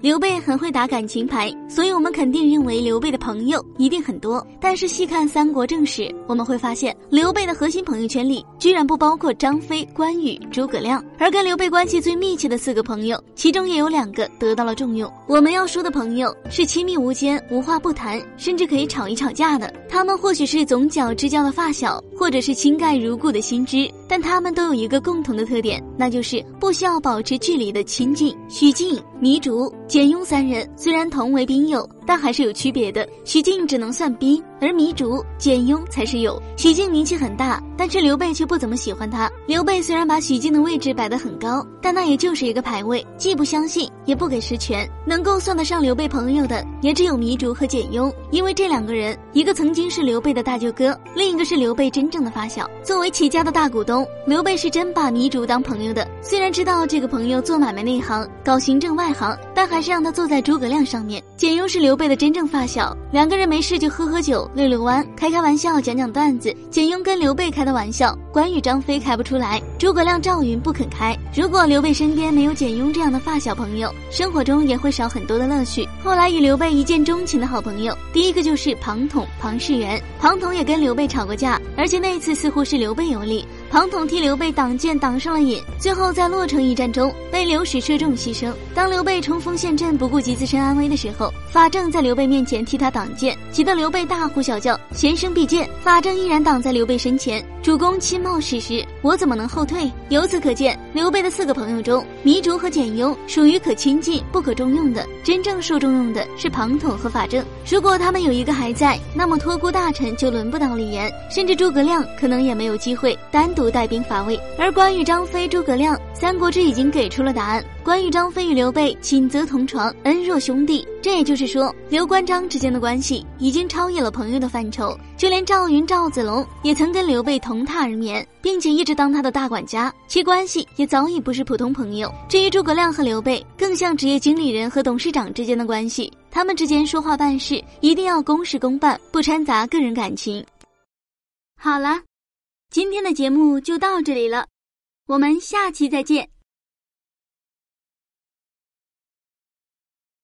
刘备很会打感情牌，所以我们肯定认为刘备的朋友一定很多。但是细看三国正史，我们会发现刘备的核心朋友圈里居然不包括张飞、关羽、诸葛亮，而跟刘备关系最密切的四个朋友，其中也有两个得到了重用。我们要说的朋友是亲密无间、无话不谈，甚至可以吵一吵架的。他们或许是总角之交的发小，或者是亲盖如故的新知，但他们都有一个共同的特点，那就是不需要保持距离的亲近。许靖、糜竺、简雍三人虽然同为兵友。但还是有区别的。许靖只能算兵，而糜竺、简雍才是友。许靖名气很大，但是刘备却不怎么喜欢他。刘备虽然把许靖的位置摆得很高，但那也就是一个排位，既不相信，也不给实权。能够算得上刘备朋友的，也只有糜竺和简雍，因为这两个人，一个曾经是刘备的大舅哥，另一个是刘备真正的发小。作为齐家的大股东，刘备是真把糜竺当朋友的。虽然知道这个朋友做买卖内行，搞行政外行，但还是让他坐在诸葛亮上面。简雍是刘。备的真正发小，两个人没事就喝喝酒、遛遛弯、开开玩笑、讲讲段子。简雍跟刘备开的玩笑，关羽、张飞开不出来，诸葛亮、赵云不肯开。如果刘备身边没有简雍这样的发小朋友，生活中也会少很多的乐趣。后来与刘备一见钟情的好朋友，第一个就是庞统、庞士元。庞统也跟刘备吵过架，而且那一次似乎是刘备有理。庞统替刘备挡箭挡上了瘾，最后在洛城一战中被刘史射中牺牲。当刘备冲锋陷阵不顾及自身安危的时候，法正在刘备面前替他挡箭，急得刘备大呼小叫：“弦生避箭！”法正依然挡在刘备身前。主公亲冒矢石，我怎么能后退？由此可见，刘备的四个朋友中，糜竺和简雍属于可亲近不可重用的，真正受重用的是庞统和法正。如果他们有一个还在，那么托孤大臣就轮不到李严，甚至诸葛亮可能也没有机会单独带兵伐魏。而关羽、张飞、诸葛亮，《三国志》已经给出了答案。关羽、张飞与刘备寝则同床，恩若兄弟。这也就是说，刘关张之间的关系已经超越了朋友的范畴。就连赵云、赵子龙也曾跟刘备同榻而眠，并且一直当他的大管家，其关系也早已不是普通朋友。至于诸葛亮和刘备，更像职业经理人和董事长之间的关系。他们之间说话办事一定要公事公办，不掺杂个人感情。好了，今天的节目就到这里了，我们下期再见。